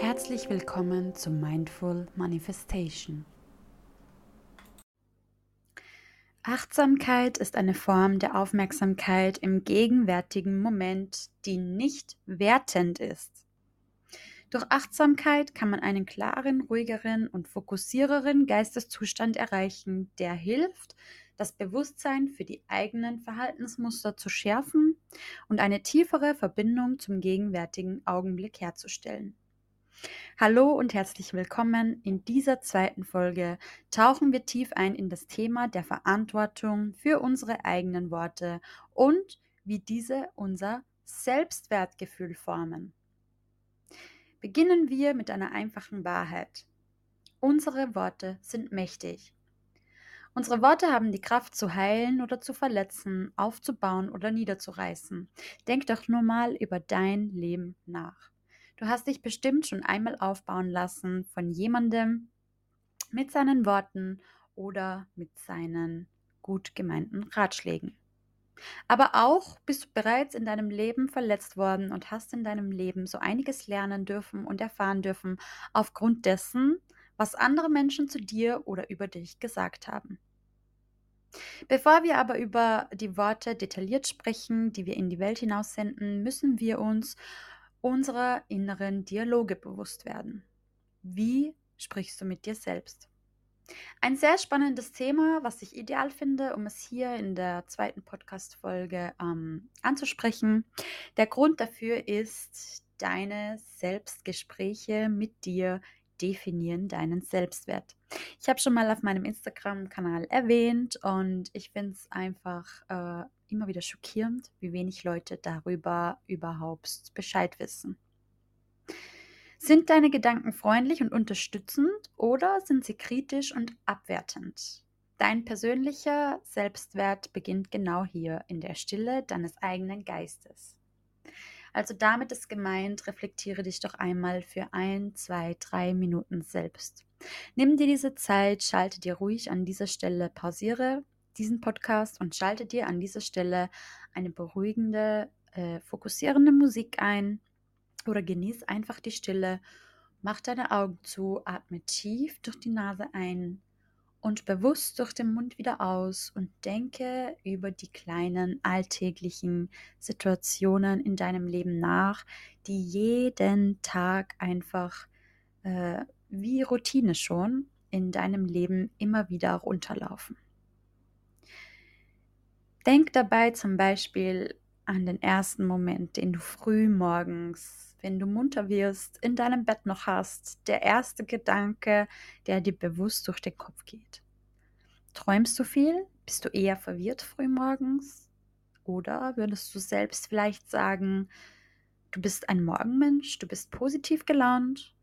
Herzlich willkommen zu Mindful Manifestation. Achtsamkeit ist eine Form der Aufmerksamkeit im gegenwärtigen Moment, die nicht wertend ist. Durch Achtsamkeit kann man einen klaren, ruhigeren und fokussiereren Geisteszustand erreichen, der hilft, das Bewusstsein für die eigenen Verhaltensmuster zu schärfen und eine tiefere Verbindung zum gegenwärtigen Augenblick herzustellen. Hallo und herzlich willkommen. In dieser zweiten Folge tauchen wir tief ein in das Thema der Verantwortung für unsere eigenen Worte und wie diese unser Selbstwertgefühl formen. Beginnen wir mit einer einfachen Wahrheit. Unsere Worte sind mächtig. Unsere Worte haben die Kraft zu heilen oder zu verletzen, aufzubauen oder niederzureißen. Denk doch nur mal über dein Leben nach. Du hast dich bestimmt schon einmal aufbauen lassen von jemandem mit seinen Worten oder mit seinen gut gemeinten Ratschlägen. Aber auch bist du bereits in deinem Leben verletzt worden und hast in deinem Leben so einiges lernen dürfen und erfahren dürfen aufgrund dessen, was andere Menschen zu dir oder über dich gesagt haben. Bevor wir aber über die Worte detailliert sprechen, die wir in die Welt hinaus senden, müssen wir uns unserer inneren Dialoge bewusst werden. Wie sprichst du mit dir selbst? Ein sehr spannendes Thema, was ich ideal finde, um es hier in der zweiten Podcast-Folge ähm, anzusprechen. Der Grund dafür ist, deine Selbstgespräche mit dir definieren deinen Selbstwert. Ich habe schon mal auf meinem Instagram-Kanal erwähnt und ich finde es einfach äh, immer wieder schockierend, wie wenig Leute darüber überhaupt Bescheid wissen. Sind deine Gedanken freundlich und unterstützend oder sind sie kritisch und abwertend? Dein persönlicher Selbstwert beginnt genau hier in der Stille deines eigenen Geistes. Also damit ist gemeint, reflektiere dich doch einmal für ein, zwei, drei Minuten selbst. Nimm dir diese Zeit, schalte dir ruhig an dieser Stelle, pausiere diesen Podcast und schalte dir an dieser Stelle eine beruhigende, äh, fokussierende Musik ein oder genieß einfach die Stille. Mach deine Augen zu, atme tief durch die Nase ein und bewusst durch den Mund wieder aus und denke über die kleinen alltäglichen Situationen in deinem Leben nach, die jeden Tag einfach äh, wie Routine schon in deinem Leben immer wieder runterlaufen. Denk dabei zum Beispiel an den ersten Moment, den du früh morgens, wenn du munter wirst, in deinem Bett noch hast, der erste Gedanke, der dir bewusst durch den Kopf geht. Träumst du viel? Bist du eher verwirrt früh morgens? Oder würdest du selbst vielleicht sagen, du bist ein Morgenmensch, du bist positiv gelaunt,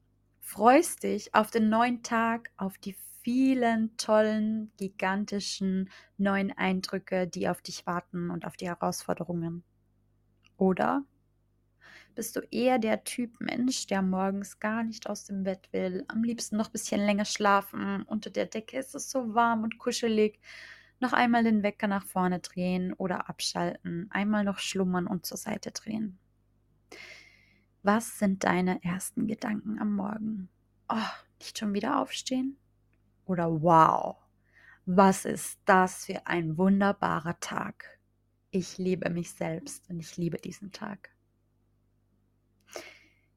freust dich auf den neuen Tag, auf die vielen tollen, gigantischen neuen Eindrücke, die auf dich warten und auf die Herausforderungen? Oder bist du eher der Typ Mensch, der morgens gar nicht aus dem Bett will, am liebsten noch ein bisschen länger schlafen, unter der Decke ist es so warm und kuschelig, noch einmal den Wecker nach vorne drehen oder abschalten, einmal noch schlummern und zur Seite drehen? Was sind deine ersten Gedanken am Morgen? Oh, nicht schon wieder aufstehen? Oder wow, was ist das für ein wunderbarer Tag. Ich liebe mich selbst und ich liebe diesen Tag.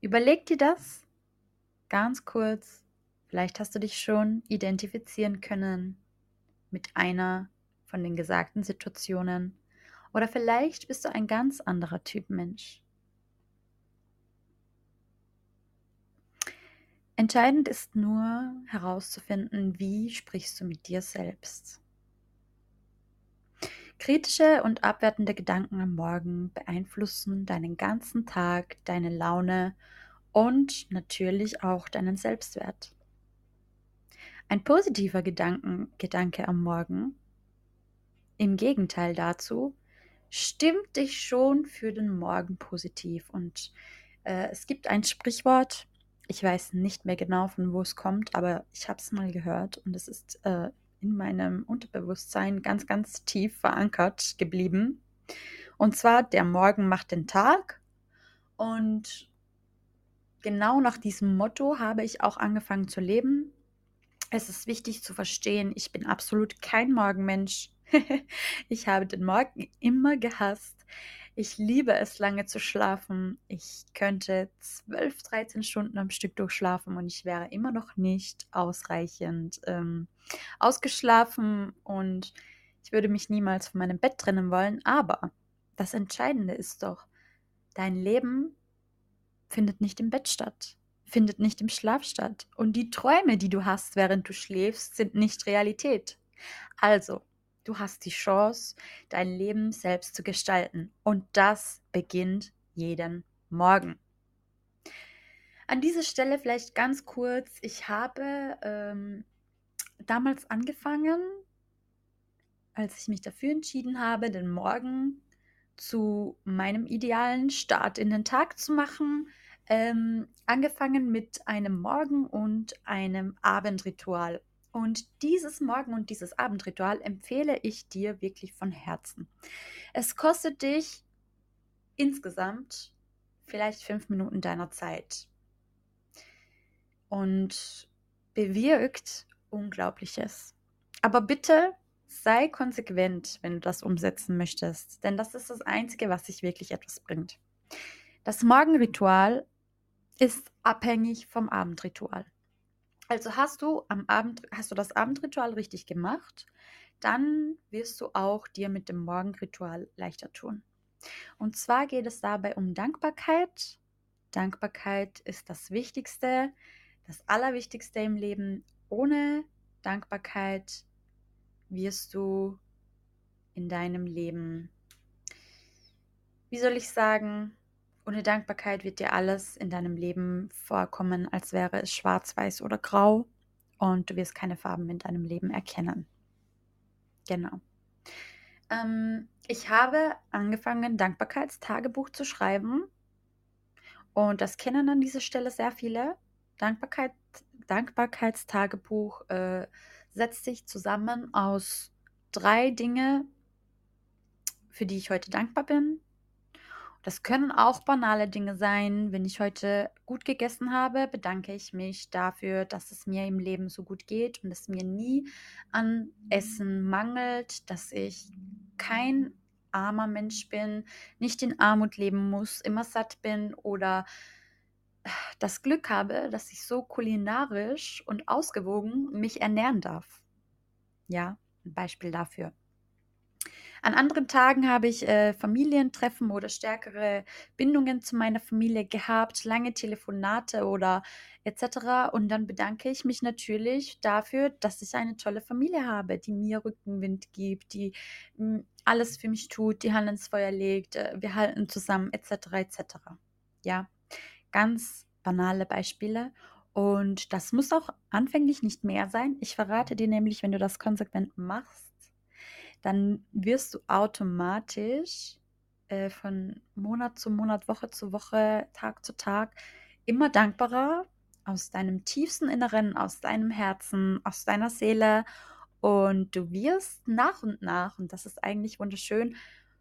Überleg dir das ganz kurz. Vielleicht hast du dich schon identifizieren können mit einer von den gesagten Situationen. Oder vielleicht bist du ein ganz anderer Typ Mensch. Entscheidend ist nur herauszufinden, wie sprichst du mit dir selbst. Kritische und abwertende Gedanken am Morgen beeinflussen deinen ganzen Tag, deine Laune und natürlich auch deinen Selbstwert. Ein positiver Gedanken, Gedanke am Morgen, im Gegenteil dazu, stimmt dich schon für den Morgen positiv. Und äh, es gibt ein Sprichwort, ich weiß nicht mehr genau, von wo es kommt, aber ich habe es mal gehört und es ist äh, in meinem Unterbewusstsein ganz, ganz tief verankert geblieben. Und zwar, der Morgen macht den Tag. Und genau nach diesem Motto habe ich auch angefangen zu leben. Es ist wichtig zu verstehen, ich bin absolut kein Morgenmensch. ich habe den Morgen immer gehasst. Ich liebe es, lange zu schlafen. Ich könnte 12, 13 Stunden am Stück durchschlafen und ich wäre immer noch nicht ausreichend ähm, ausgeschlafen und ich würde mich niemals von meinem Bett trennen wollen. Aber das Entscheidende ist doch, dein Leben findet nicht im Bett statt, findet nicht im Schlaf statt. Und die Träume, die du hast, während du schläfst, sind nicht Realität. Also, Du hast die Chance, dein Leben selbst zu gestalten. Und das beginnt jeden Morgen. An dieser Stelle vielleicht ganz kurz. Ich habe ähm, damals angefangen, als ich mich dafür entschieden habe, den Morgen zu meinem idealen Start in den Tag zu machen, ähm, angefangen mit einem Morgen- und einem Abendritual. Und dieses Morgen- und dieses Abendritual empfehle ich dir wirklich von Herzen. Es kostet dich insgesamt vielleicht fünf Minuten deiner Zeit und bewirkt Unglaubliches. Aber bitte sei konsequent, wenn du das umsetzen möchtest, denn das ist das Einzige, was sich wirklich etwas bringt. Das Morgenritual ist abhängig vom Abendritual. Also hast du am Abend, hast du das Abendritual richtig gemacht, dann wirst du auch dir mit dem Morgenritual leichter tun. Und zwar geht es dabei um Dankbarkeit. Dankbarkeit ist das Wichtigste, das Allerwichtigste im Leben. Ohne Dankbarkeit wirst du in deinem Leben, wie soll ich sagen, ohne Dankbarkeit wird dir alles in deinem Leben vorkommen, als wäre es schwarz, weiß oder grau und du wirst keine Farben in deinem Leben erkennen. Genau. Ähm, ich habe angefangen, Dankbarkeitstagebuch zu schreiben und das kennen an dieser Stelle sehr viele. Dankbarkeit, Dankbarkeitstagebuch äh, setzt sich zusammen aus drei Dinge, für die ich heute dankbar bin, das können auch banale Dinge sein. Wenn ich heute gut gegessen habe, bedanke ich mich dafür, dass es mir im Leben so gut geht und es mir nie an Essen mangelt, dass ich kein armer Mensch bin, nicht in Armut leben muss, immer satt bin oder das Glück habe, dass ich so kulinarisch und ausgewogen mich ernähren darf. Ja, ein Beispiel dafür. An anderen Tagen habe ich äh, Familientreffen oder stärkere Bindungen zu meiner Familie gehabt, lange Telefonate oder etc. Und dann bedanke ich mich natürlich dafür, dass ich eine tolle Familie habe, die mir Rückenwind gibt, die mh, hm, alles für mich tut, die Hand ins Feuer legt, äh, wir halten zusammen etc. etc. Ja, ganz banale Beispiele. Und das muss auch anfänglich nicht mehr sein. Ich verrate dir nämlich, wenn du das konsequent machst, dann wirst du automatisch äh, von Monat zu Monat, Woche zu Woche, Tag zu Tag immer dankbarer aus deinem tiefsten Inneren, aus deinem Herzen, aus deiner Seele. Und du wirst nach und nach, und das ist eigentlich wunderschön,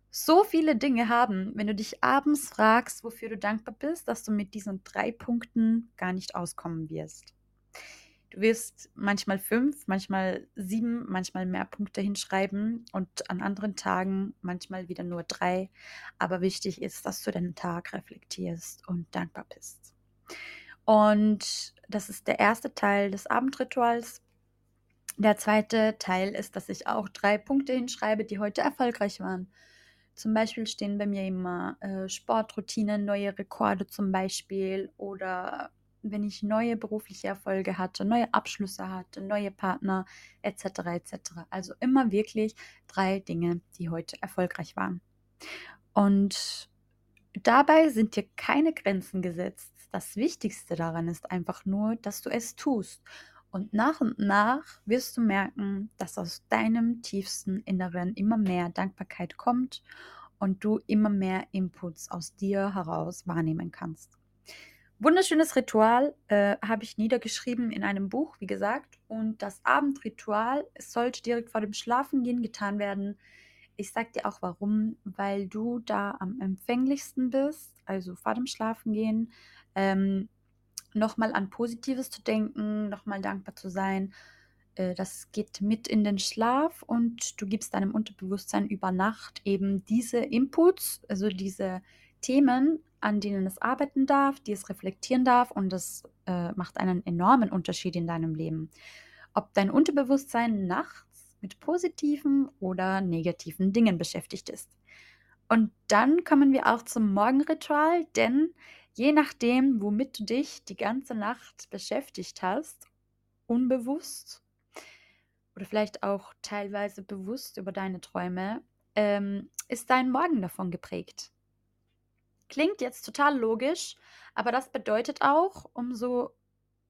so viele Dinge haben, wenn du dich abends fragst, wofür du dankbar bist, dass du mit diesen drei Punkten gar nicht auskommen wirst. Du wirst manchmal fünf, manchmal sieben, manchmal mehr Punkte hinschreiben und an anderen Tagen manchmal wieder nur drei. Aber wichtig ist, dass du deinen Tag reflektierst und dankbar bist. Und das ist der erste Teil des Abendrituals. Der zweite Teil ist, dass ich auch drei Punkte hinschreibe, die heute erfolgreich waren. Zum Beispiel stehen bei mir immer äh, Sportroutinen, neue Rekorde zum Beispiel oder wenn ich neue berufliche Erfolge hatte, neue Abschlüsse hatte, neue Partner etc. etc. Also immer wirklich drei Dinge, die heute erfolgreich waren. Und dabei sind dir keine Grenzen gesetzt. Das Wichtigste daran ist einfach nur, dass du es tust. Und nach und nach wirst du merken, dass aus deinem tiefsten Inneren immer mehr Dankbarkeit kommt und du immer mehr Inputs aus dir heraus wahrnehmen kannst. Wunderschönes Ritual äh, habe ich niedergeschrieben in einem Buch, wie gesagt. Und das Abendritual sollte direkt vor dem Schlafengehen getan werden. ich sag dir auch warum, weil du da am empfänglichsten bist, also vor dem Schlafengehen, ähm, nochmal an Positives zu denken, nochmal dankbar zu sein. Äh, das geht mit in den Schlaf und du gibst deinem Unterbewusstsein über Nacht eben diese Inputs, also diese Themen, an denen es arbeiten darf, die es reflektieren darf und das äh, macht einen enormen Unterschied in deinem Leben. Ob dein Unterbewusstsein nachts mit positiven oder negativen Dingen beschäftigt ist. Und dann kommen wir auch zum Morgenritual, denn je nachdem, womit du dich die ganze Nacht beschäftigt hast, unbewusst oder vielleicht auch teilweise bewusst über deine Träume, ähm, ist dein Morgen davon geprägt. Klingt jetzt total logisch, aber das bedeutet auch, umso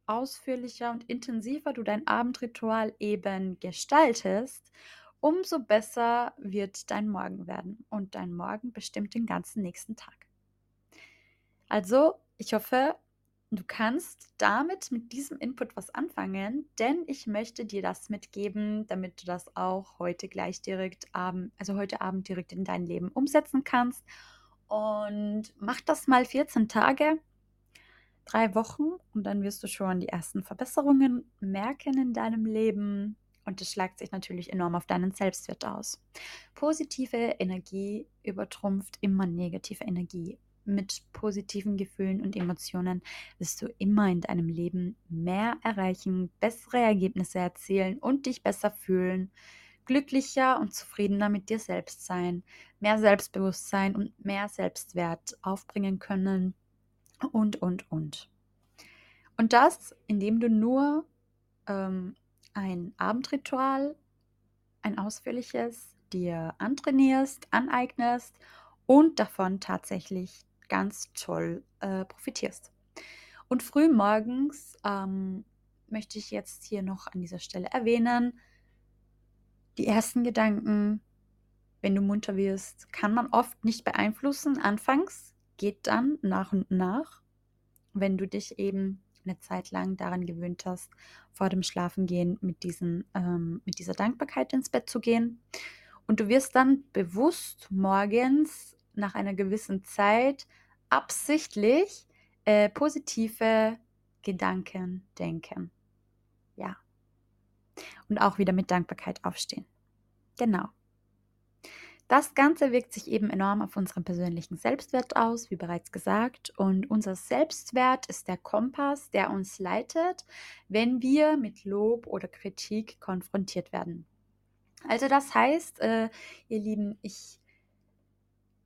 ausführlicher und intensiver du dein Abendritual eben gestaltest, umso besser wird dein Morgen werden. Und dein Morgen bestimmt den ganzen nächsten Tag. Also, ich hoffe, du kannst damit mit diesem Input was anfangen, denn ich möchte dir das mitgeben, damit du das auch heute gleich direkt, also heute Abend direkt in dein Leben umsetzen kannst und mach das mal 14 Tage, drei Wochen und dann wirst du schon die ersten Verbesserungen merken in deinem Leben. Und das schlagt sich natürlich enorm auf deinen Selbstwert aus. Positive Energie übertrumpft immer negative Energie. Mit positiven Gefühlen und Emotionen wirst du immer in deinem Leben mehr erreichen, bessere Ergebnisse erzielen und dich besser fühlen glücklicher und zufriedener mit dir selbst sein, mehr Selbstbewusstsein und mehr Selbstwert aufbringen können und, und, und. Und das, indem du nur ähm, ein Abendritual, ein ausführliches, dir antrainierst, aneignest und davon tatsächlich ganz toll äh, profitierst. Und früh morgens ähm, möchte ich jetzt hier noch an dieser Stelle erwähnen, die ersten Gedanken, wenn du munter wirst, kann man oft nicht beeinflussen. Anfangs geht dann nach und nach, wenn du dich eben eine Zeit lang daran gewöhnt hast, vor dem Schlafengehen mit, diesen, ähm, mit dieser Dankbarkeit ins Bett zu gehen. Und du wirst dann bewusst morgens nach einer gewissen Zeit absichtlich äh, positive Gedanken denken. Ja, und auch wieder mit Dankbarkeit aufstehen. Genau. Das Ganze wirkt sich eben enorm auf unseren persönlichen Selbstwert aus, wie bereits gesagt. Und unser Selbstwert ist der Kompass, der uns leitet, wenn wir mit Lob oder Kritik konfrontiert werden. Also das heißt, äh, ihr Lieben, ich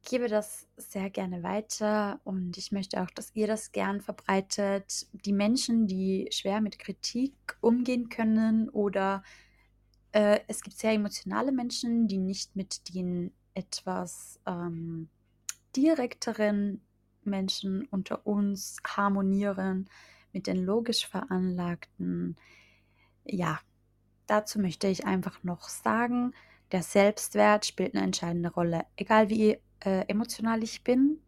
gebe das sehr gerne weiter und ich möchte auch, dass ihr das gern verbreitet. Die Menschen, die schwer mit Kritik umgehen können oder äh, es gibt sehr emotionale Menschen, die nicht mit den etwas ähm, direkteren Menschen unter uns harmonieren, mit den logisch veranlagten. Ja, dazu möchte ich einfach noch sagen, der Selbstwert spielt eine entscheidende Rolle. Egal wie äh, emotional ich bin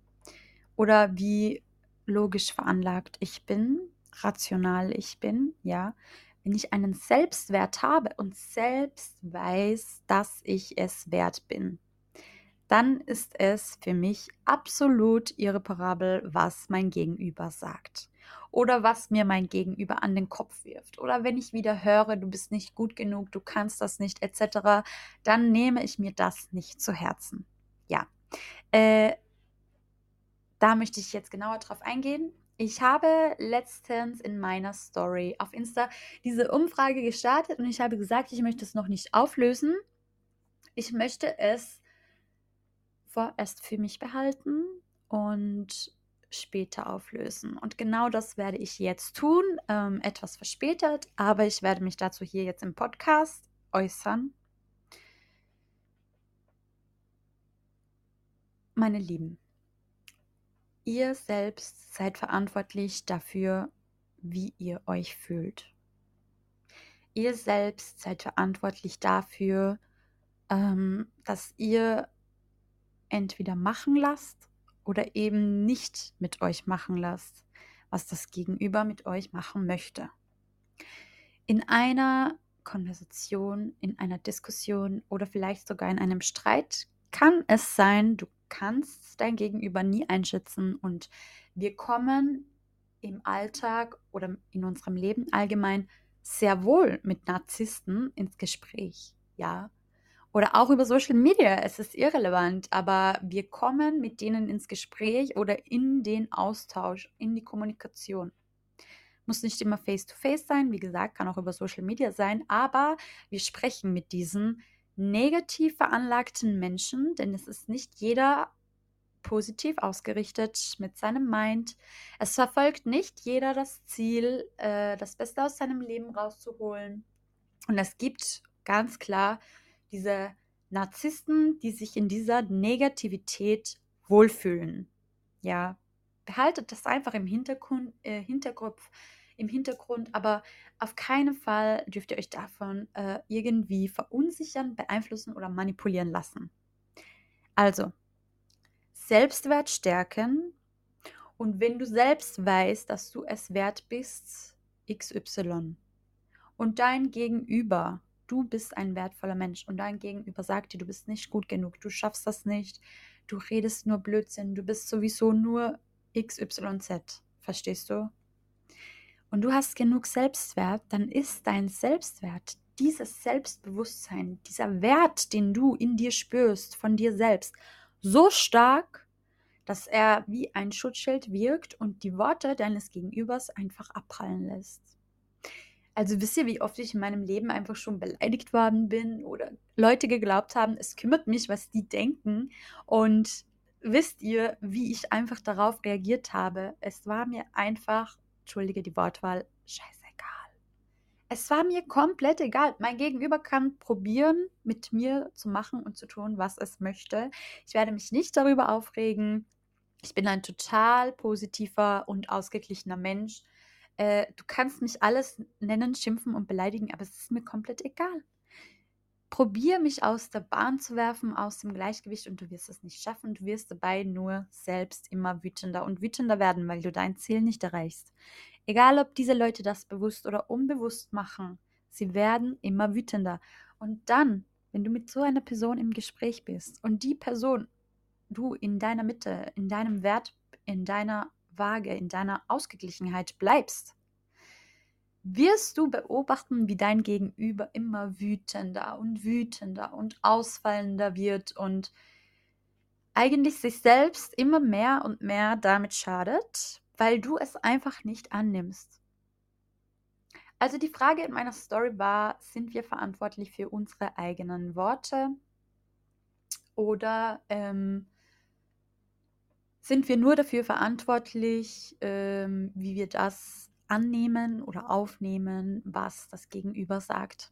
oder wie logisch veranlagt ich bin, rational ich bin, ja, wenn ich einen Selbstwert habe und selbst weiß, dass ich es wert bin, dann ist es für mich absolut irreparabel, was mein Gegenüber sagt. Oder was mir mein Gegenüber an den Kopf wirft. Oder wenn ich wieder höre, du bist nicht gut genug, du kannst das nicht, etc., dann nehme ich mir das nicht zu Herzen. Ja, äh, da möchte ich jetzt genauer drauf eingehen. Ich habe letztens in meiner Story auf Insta diese Umfrage gestartet und ich habe gesagt, ich möchte es noch nicht auflösen. Ich möchte es vorerst für mich behalten und später auflösen. Und genau das werde ich jetzt tun, ähm, etwas verspätet, aber ich werde mich dazu hier jetzt im Podcast äußern. Meine Lieben, ihr selbst seid verantwortlich dafür, wie ihr euch fühlt. Ihr selbst seid verantwortlich dafür, ähm, dass ihr entweder machen lasst oder eben nicht mit euch machen lasst, was das Gegenüber mit euch machen möchte. In einer Konversation, in einer Diskussion oder vielleicht sogar in einem Streit kann es sein, du kannst dein Gegenüber nie einschätzen und wir kommen im Alltag oder in unserem Leben allgemein sehr wohl mit Narzissten ins Gespräch, ja. Oder auch über Social Media, es ist irrelevant, aber wir kommen mit denen ins Gespräch oder in den Austausch, in die Kommunikation. Muss nicht immer face-to-face -face sein, wie gesagt, kann auch über Social Media sein, aber wir sprechen mit diesen negativ veranlagten Menschen, denn es ist nicht jeder positiv ausgerichtet mit seinem Mind. Es verfolgt nicht jeder das Ziel, äh, das Beste aus seinem Leben rauszuholen. Und es gibt ganz klar diese Narzissten, die sich in dieser Negativität wohlfühlen. Ja, behaltet das einfach im Hintergrund, äh, Hinterkopf, im Hintergrund, aber auf keinen Fall dürft ihr euch davon äh, irgendwie verunsichern, beeinflussen oder manipulieren lassen. Also, Selbstwert stärken und wenn du selbst weißt, dass du es wert bist, XY und dein Gegenüber, du bist ein wertvoller Mensch und dein Gegenüber sagt dir, du bist nicht gut genug, du schaffst das nicht, du redest nur Blödsinn, du bist sowieso nur XYZ, verstehst du? Und du hast genug Selbstwert, dann ist dein Selbstwert, dieses Selbstbewusstsein, dieser Wert, den du in dir spürst, von dir selbst, so stark, dass er wie ein Schutzschild wirkt und die Worte deines Gegenübers einfach abprallen lässt. Also wisst ihr, wie oft ich in meinem Leben einfach schon beleidigt worden bin oder Leute geglaubt haben, es kümmert mich, was die denken. Und wisst ihr, wie ich einfach darauf reagiert habe? Es war mir einfach, entschuldige die Wortwahl, scheiße es war mir komplett egal. Mein Gegenüber kann probieren, mit mir zu machen und zu tun, was es möchte. Ich werde mich nicht darüber aufregen. Ich bin ein total positiver und ausgeglichener Mensch. Äh, du kannst mich alles nennen, schimpfen und beleidigen, aber es ist mir komplett egal. Probier mich aus der Bahn zu werfen, aus dem Gleichgewicht und du wirst es nicht schaffen. Du wirst dabei nur selbst immer wütender und wütender werden, weil du dein Ziel nicht erreichst. Egal, ob diese Leute das bewusst oder unbewusst machen, sie werden immer wütender. Und dann, wenn du mit so einer Person im Gespräch bist und die Person, du in deiner Mitte, in deinem Wert, in deiner Waage, in deiner Ausgeglichenheit bleibst, wirst du beobachten, wie dein Gegenüber immer wütender und wütender und ausfallender wird und eigentlich sich selbst immer mehr und mehr damit schadet, weil du es einfach nicht annimmst. Also die Frage in meiner Story war, sind wir verantwortlich für unsere eigenen Worte oder ähm, sind wir nur dafür verantwortlich, ähm, wie wir das annehmen oder aufnehmen, was das Gegenüber sagt.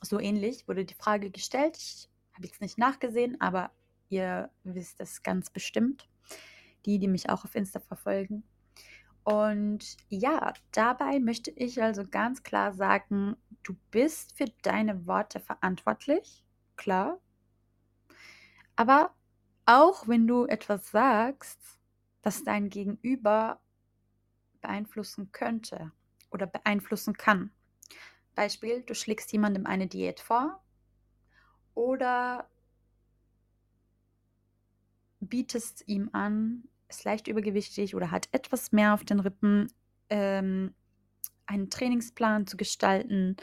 So ähnlich wurde die Frage gestellt. Ich habe jetzt nicht nachgesehen, aber ihr wisst es ganz bestimmt. Die, die mich auch auf Insta verfolgen. Und ja, dabei möchte ich also ganz klar sagen, du bist für deine Worte verantwortlich, klar. Aber auch wenn du etwas sagst, das dein Gegenüber beeinflussen könnte oder beeinflussen kann. Beispiel, du schlägst jemandem eine Diät vor oder bietest ihm an, ist leicht übergewichtig oder hat etwas mehr auf den Rippen, ähm, einen Trainingsplan zu gestalten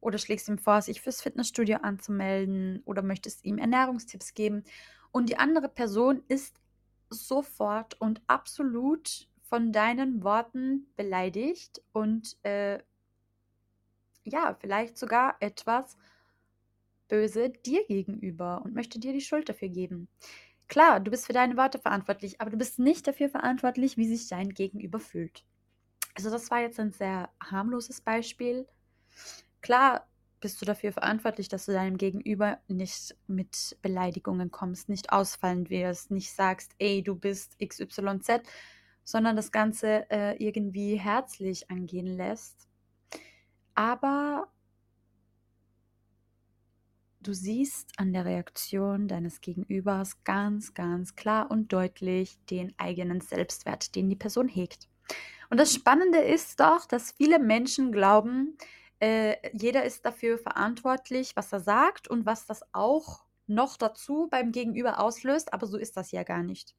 oder schlägst ihm vor, sich fürs Fitnessstudio anzumelden oder möchtest ihm Ernährungstipps geben und die andere Person ist sofort und absolut von deinen Worten beleidigt und äh, ja, vielleicht sogar etwas böse dir gegenüber und möchte dir die Schuld dafür geben. Klar, du bist für deine Worte verantwortlich, aber du bist nicht dafür verantwortlich, wie sich dein Gegenüber fühlt. Also das war jetzt ein sehr harmloses Beispiel. Klar bist du dafür verantwortlich, dass du deinem Gegenüber nicht mit Beleidigungen kommst, nicht ausfallen wirst, nicht sagst, ey, du bist XYZ, sondern das Ganze äh, irgendwie herzlich angehen lässt. Aber Du siehst an der Reaktion deines Gegenübers ganz, ganz klar und deutlich den eigenen Selbstwert, den die Person hegt. Und das Spannende ist doch, dass viele Menschen glauben, äh, jeder ist dafür verantwortlich, was er sagt und was das auch noch dazu beim Gegenüber auslöst, aber so ist das ja gar nicht.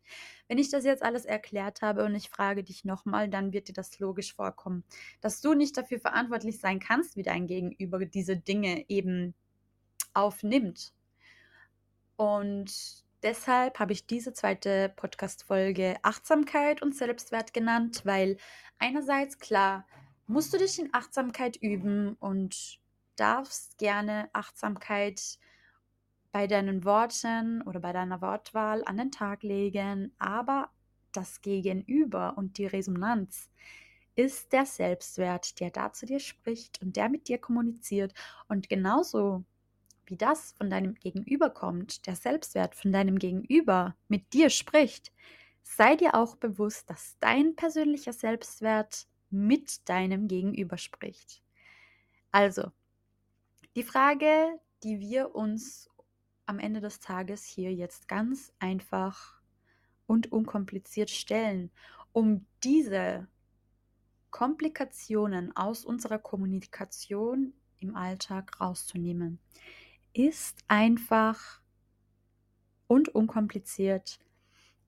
Wenn ich das jetzt alles erklärt habe und ich frage dich nochmal, dann wird dir das logisch vorkommen, dass du nicht dafür verantwortlich sein kannst, wie dein Gegenüber diese Dinge eben aufnimmt. Und deshalb habe ich diese zweite Podcast-Folge Achtsamkeit und Selbstwert genannt, weil einerseits klar, musst du dich in Achtsamkeit üben und darfst gerne Achtsamkeit bei deinen Worten oder bei deiner Wortwahl an den Tag legen, aber das Gegenüber und die Resonanz ist der Selbstwert, der da zu dir spricht und der mit dir kommuniziert. Und genauso wie das von deinem Gegenüber kommt, der Selbstwert von deinem Gegenüber mit dir spricht, sei dir auch bewusst, dass dein persönlicher Selbstwert mit deinem Gegenüber spricht. Also, die Frage, die wir uns am Ende des Tages hier jetzt ganz einfach und unkompliziert stellen, um diese Komplikationen aus unserer Kommunikation im Alltag rauszunehmen, ist einfach und unkompliziert,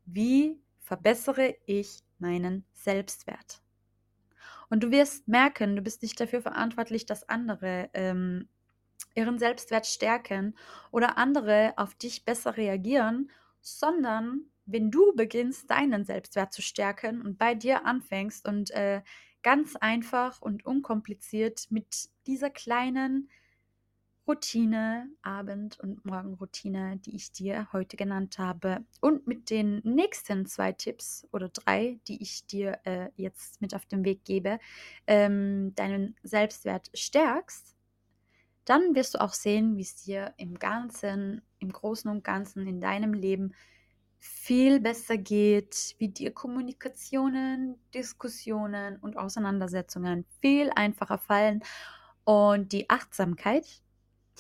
wie verbessere ich meinen Selbstwert. Und du wirst merken, du bist nicht dafür verantwortlich, dass andere ähm, ihren Selbstwert stärken oder andere auf dich besser reagieren, sondern wenn du beginnst, deinen Selbstwert zu stärken und bei dir anfängst und äh, ganz einfach und unkompliziert mit dieser kleinen Routine, Abend- und Morgenroutine, die ich dir heute genannt habe, und mit den nächsten zwei Tipps oder drei, die ich dir äh, jetzt mit auf den Weg gebe, ähm, deinen Selbstwert stärkst, dann wirst du auch sehen, wie es dir im Ganzen, im Großen und Ganzen in deinem Leben viel besser geht, wie dir Kommunikationen, Diskussionen und Auseinandersetzungen viel einfacher fallen. Und die Achtsamkeit,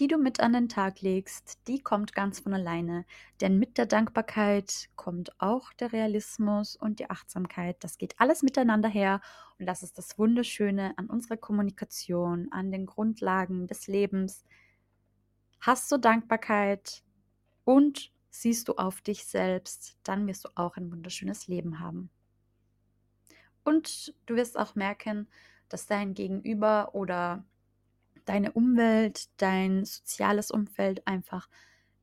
die du mit an den Tag legst, die kommt ganz von alleine. Denn mit der Dankbarkeit kommt auch der Realismus und die Achtsamkeit. Das geht alles miteinander her. Und das ist das Wunderschöne an unserer Kommunikation, an den Grundlagen des Lebens. Hast du Dankbarkeit und siehst du auf dich selbst, dann wirst du auch ein wunderschönes Leben haben. Und du wirst auch merken, dass dein Gegenüber oder deine Umwelt, dein soziales Umfeld einfach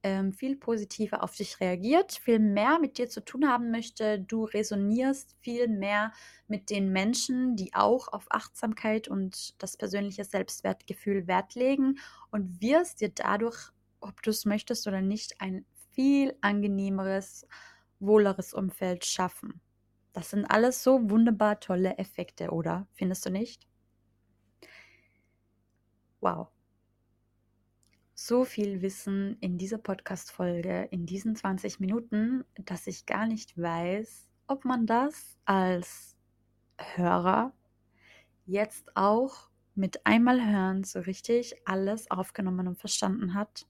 ähm, viel positiver auf dich reagiert, viel mehr mit dir zu tun haben möchte. Du resonierst viel mehr mit den Menschen, die auch auf Achtsamkeit und das persönliche Selbstwertgefühl Wert legen und wirst dir dadurch, ob du es möchtest oder nicht, ein viel angenehmeres, wohleres Umfeld schaffen. Das sind alles so wunderbar tolle Effekte, oder? Findest du nicht? Wow. So viel Wissen in dieser Podcast-Folge, in diesen 20 Minuten, dass ich gar nicht weiß, ob man das als Hörer jetzt auch mit einmal hören so richtig alles aufgenommen und verstanden hat.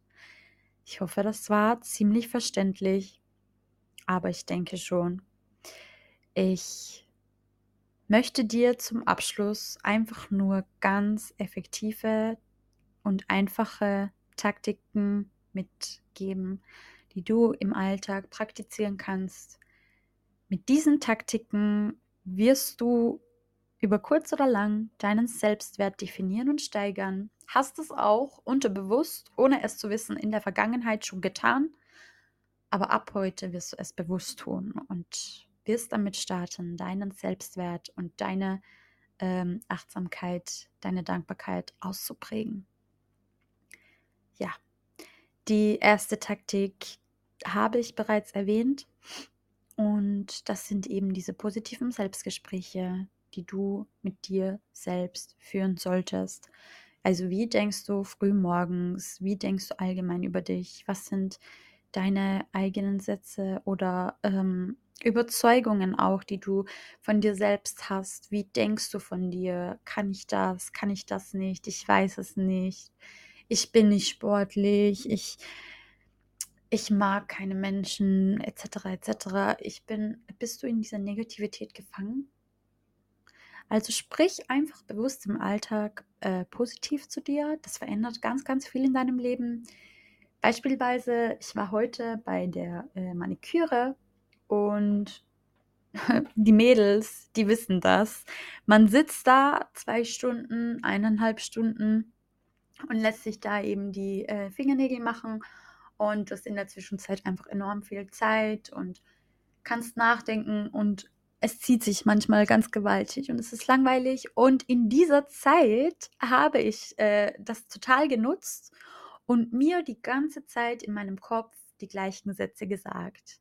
Ich hoffe, das war ziemlich verständlich, aber ich denke schon. Ich möchte dir zum Abschluss einfach nur ganz effektive und einfache Taktiken mitgeben, die du im Alltag praktizieren kannst. Mit diesen Taktiken wirst du über kurz oder lang deinen Selbstwert definieren und steigern. Hast es auch unterbewusst, ohne es zu wissen, in der Vergangenheit schon getan, aber ab heute wirst du es bewusst tun und wirst damit starten, deinen Selbstwert und deine ähm, Achtsamkeit, deine Dankbarkeit auszuprägen. Ja, die erste Taktik habe ich bereits erwähnt und das sind eben diese positiven Selbstgespräche, die du mit dir selbst führen solltest. Also wie denkst du früh morgens? Wie denkst du allgemein über dich? Was sind deine eigenen Sätze oder ähm, Überzeugungen auch, die du von dir selbst hast. Wie denkst du von dir? Kann ich das? Kann ich das nicht? Ich weiß es nicht. Ich bin nicht sportlich. Ich, ich mag keine Menschen, etc. etc. Ich bin, bist du in dieser Negativität gefangen? Also sprich einfach bewusst im Alltag äh, positiv zu dir. Das verändert ganz, ganz viel in deinem Leben. Beispielsweise, ich war heute bei der äh, Maniküre und die Mädels, die wissen das. Man sitzt da zwei Stunden, eineinhalb Stunden und lässt sich da eben die äh, Fingernägel machen und das in der Zwischenzeit einfach enorm viel Zeit und kannst nachdenken und es zieht sich manchmal ganz gewaltig und es ist langweilig. Und in dieser Zeit habe ich äh, das total genutzt und mir die ganze Zeit in meinem Kopf die gleichen Sätze gesagt.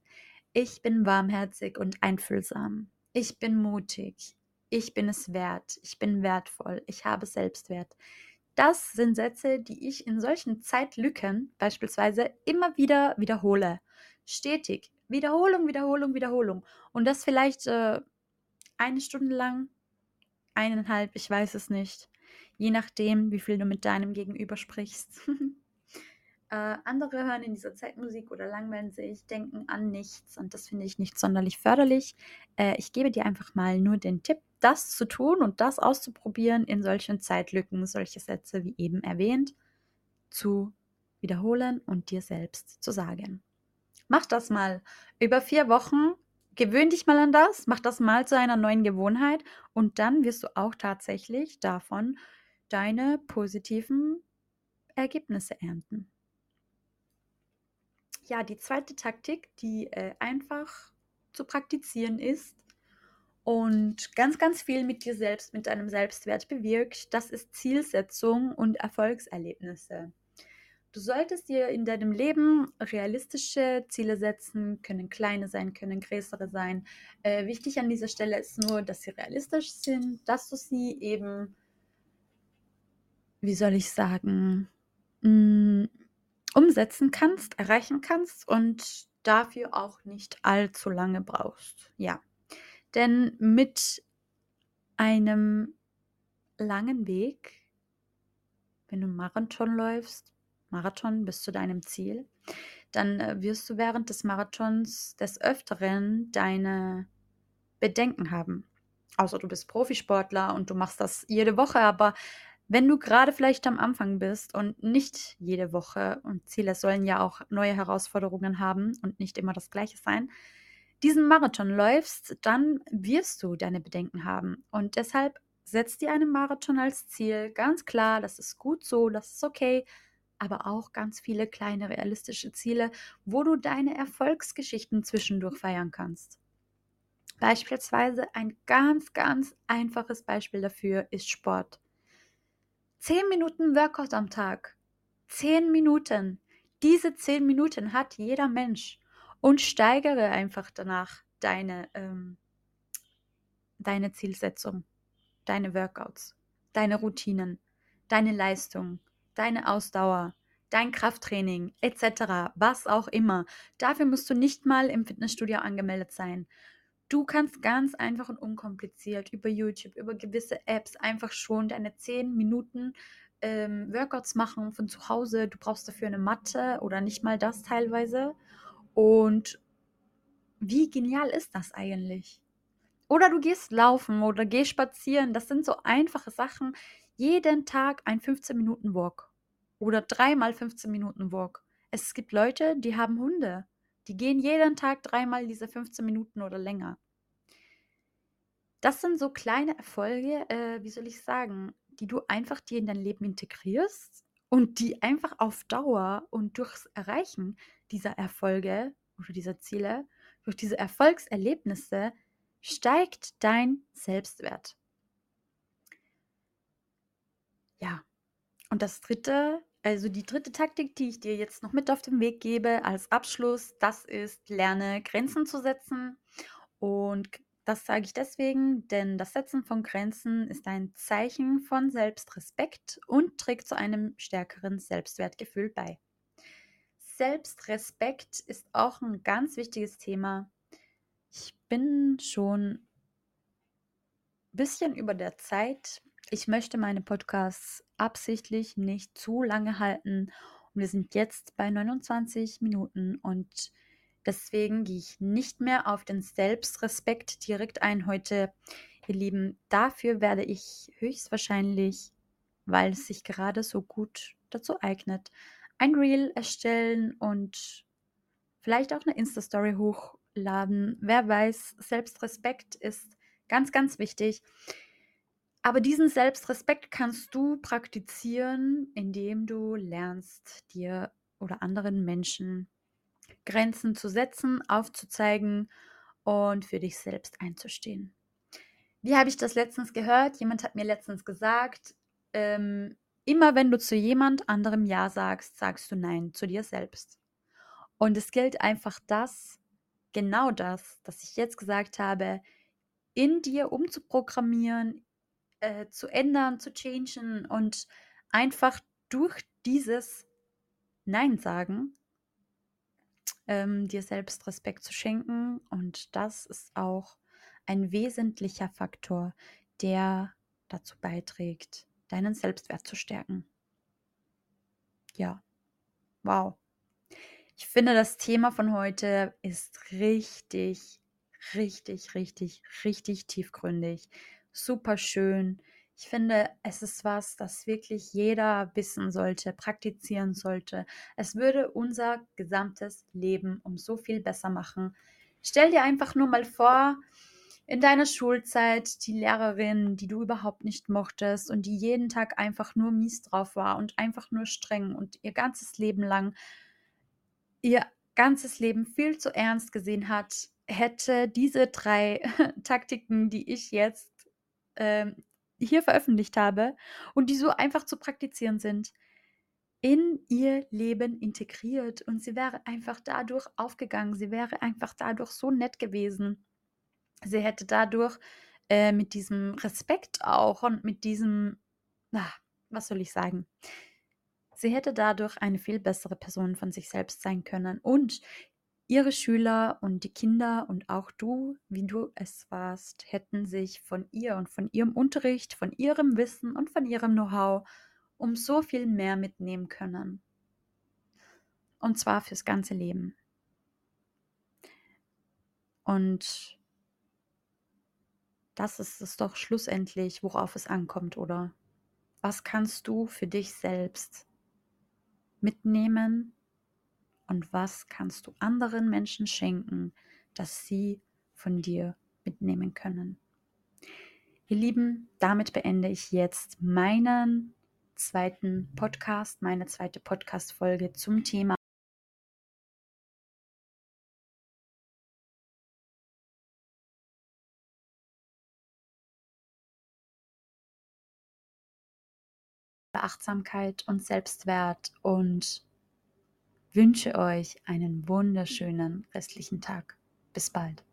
Ich bin warmherzig und einfühlsam. Ich bin mutig. Ich bin es wert. Ich bin wertvoll. Ich habe Selbstwert. Das sind Sätze, die ich in solchen Zeitlücken beispielsweise immer wieder wiederhole. Stetig. Wiederholung, Wiederholung, Wiederholung. Und das vielleicht äh, eine Stunde lang, eineinhalb, ich weiß es nicht. Je nachdem, wie viel du mit deinem Gegenüber sprichst. Äh, andere hören in dieser Zeit Musik oder langweilen sich, denken an nichts und das finde ich nicht sonderlich förderlich. Äh, ich gebe dir einfach mal nur den Tipp, das zu tun und das auszuprobieren in solchen Zeitlücken, solche Sätze wie eben erwähnt, zu wiederholen und dir selbst zu sagen. Mach das mal über vier Wochen. Gewöhn dich mal an das, mach das mal zu einer neuen Gewohnheit und dann wirst du auch tatsächlich davon deine positiven Ergebnisse ernten ja, die zweite Taktik, die äh, einfach zu praktizieren ist und ganz, ganz viel mit dir selbst, mit deinem Selbstwert bewirkt, das ist Zielsetzung und Erfolgserlebnisse. Du solltest dir in deinem Leben realistische Ziele setzen, können kleine sein, können größere sein. Äh, wichtig an dieser Stelle ist nur, dass sie realistisch sind, dass du sie eben, wie soll ich sagen, mh, mm, umsetzen kannst, erreichen kannst und dafür auch nicht allzu lange brauchst. Ja, denn mit einem langen Weg, wenn du Marathon läufst, Marathon bis zu deinem Ziel, dann äh, wirst du während des Marathons des Öfteren deine Bedenken haben. Außer du bist Profisportler und du machst das jede Woche, aber wenn du gerade vielleicht am Anfang bist und nicht jede Woche, und Ziele sollen ja auch neue Herausforderungen haben und nicht immer das gleiche sein, diesen Marathon läufst, dann wirst du deine Bedenken haben. Und deshalb setz dir einen Marathon als Ziel. Ganz klar, das ist gut so, das ist okay. Aber auch ganz viele kleine realistische Ziele, wo du deine Erfolgsgeschichten zwischendurch feiern kannst. Beispielsweise ein ganz, ganz einfaches Beispiel dafür ist Sport. Zehn Minuten Workout am Tag. Zehn Minuten. Diese zehn Minuten hat jeder Mensch. Und steigere einfach danach deine, ähm, deine Zielsetzung, deine Workouts, deine Routinen, deine Leistung, deine Ausdauer, dein Krafttraining etc., was auch immer. Dafür musst du nicht mal im Fitnessstudio angemeldet sein. Du kannst ganz einfach und unkompliziert über YouTube, über gewisse Apps einfach schon deine 10 Minuten ähm, Workouts machen von zu Hause. Du brauchst dafür eine Matte oder nicht mal das teilweise. Und wie genial ist das eigentlich? Oder du gehst laufen oder gehst spazieren. Das sind so einfache Sachen. Jeden Tag ein 15 Minuten Walk oder dreimal 15 Minuten Walk. Es gibt Leute, die haben Hunde. Die gehen jeden Tag dreimal diese 15 Minuten oder länger. Das sind so kleine Erfolge, äh, wie soll ich sagen, die du einfach dir in dein Leben integrierst und die einfach auf Dauer und durchs Erreichen dieser Erfolge oder dieser Ziele, durch diese Erfolgserlebnisse steigt dein Selbstwert. Ja, und das dritte also die dritte Taktik, die ich dir jetzt noch mit auf den Weg gebe als Abschluss, das ist, lerne Grenzen zu setzen. Und das sage ich deswegen, denn das Setzen von Grenzen ist ein Zeichen von Selbstrespekt und trägt zu einem stärkeren Selbstwertgefühl bei. Selbstrespekt ist auch ein ganz wichtiges Thema. Ich bin schon ein bisschen über der Zeit, ich möchte meine Podcasts absichtlich nicht zu lange halten. Und wir sind jetzt bei 29 Minuten und deswegen gehe ich nicht mehr auf den Selbstrespekt direkt ein heute. ihr Lieben, dafür werde ich höchstwahrscheinlich, weil es sich gerade so gut dazu eignet, ein Reel erstellen und vielleicht auch eine Insta-Story hochladen. Wer weiß, Selbstrespekt ist ganz, ganz wichtig. Aber diesen Selbstrespekt kannst du praktizieren, indem du lernst, dir oder anderen Menschen Grenzen zu setzen, aufzuzeigen und für dich selbst einzustehen. Wie habe ich das letztens gehört? Jemand hat mir letztens gesagt, ähm, immer wenn du zu jemand anderem Ja sagst, sagst du Nein zu dir selbst. Und es gilt einfach das, genau das, das ich jetzt gesagt habe, in dir umzuprogrammieren, äh, zu ändern, zu changen und einfach durch dieses Nein sagen ähm, dir selbst Respekt zu schenken. Und das ist auch ein wesentlicher Faktor, der dazu beiträgt, deinen Selbstwert zu stärken. Ja, wow. Ich finde, das Thema von heute ist richtig, richtig, richtig, richtig tiefgründig. Super schön. Ich finde, es ist was, das wirklich jeder wissen sollte, praktizieren sollte. Es würde unser gesamtes Leben um so viel besser machen. Stell dir einfach nur mal vor, in deiner Schulzeit die Lehrerin, die du überhaupt nicht mochtest und die jeden Tag einfach nur mies drauf war und einfach nur streng und ihr ganzes Leben lang, ihr ganzes Leben viel zu ernst gesehen hat, hätte diese drei Taktiken, die ich jetzt ähm, hier veröffentlicht habe und die so einfach zu praktizieren sind, in ihr Leben integriert und sie wäre einfach dadurch aufgegangen, sie wäre einfach dadurch so nett gewesen. Sie hätte dadurch äh, mit diesem Respekt auch und mit diesem, na, was soll ich sagen? Sie hätte dadurch eine viel bessere Person von sich selbst sein können und Ihre Schüler und die Kinder und auch du, wie du es warst, hätten sich von ihr und von ihrem Unterricht, von ihrem Wissen und von ihrem Know-how um so viel mehr mitnehmen können. Und zwar fürs ganze Leben. Und das ist es doch schlussendlich, worauf es ankommt, oder? Was kannst du für dich selbst mitnehmen und was kannst du anderen Menschen schenken, dass sie von dir mitnehmen können. Ihr Lieben, damit beende ich jetzt meinen zweiten Podcast, meine zweite Podcast-Folge zum Thema Achtsamkeit und Selbstwert und wünsche euch einen wunderschönen restlichen Tag. Bis bald.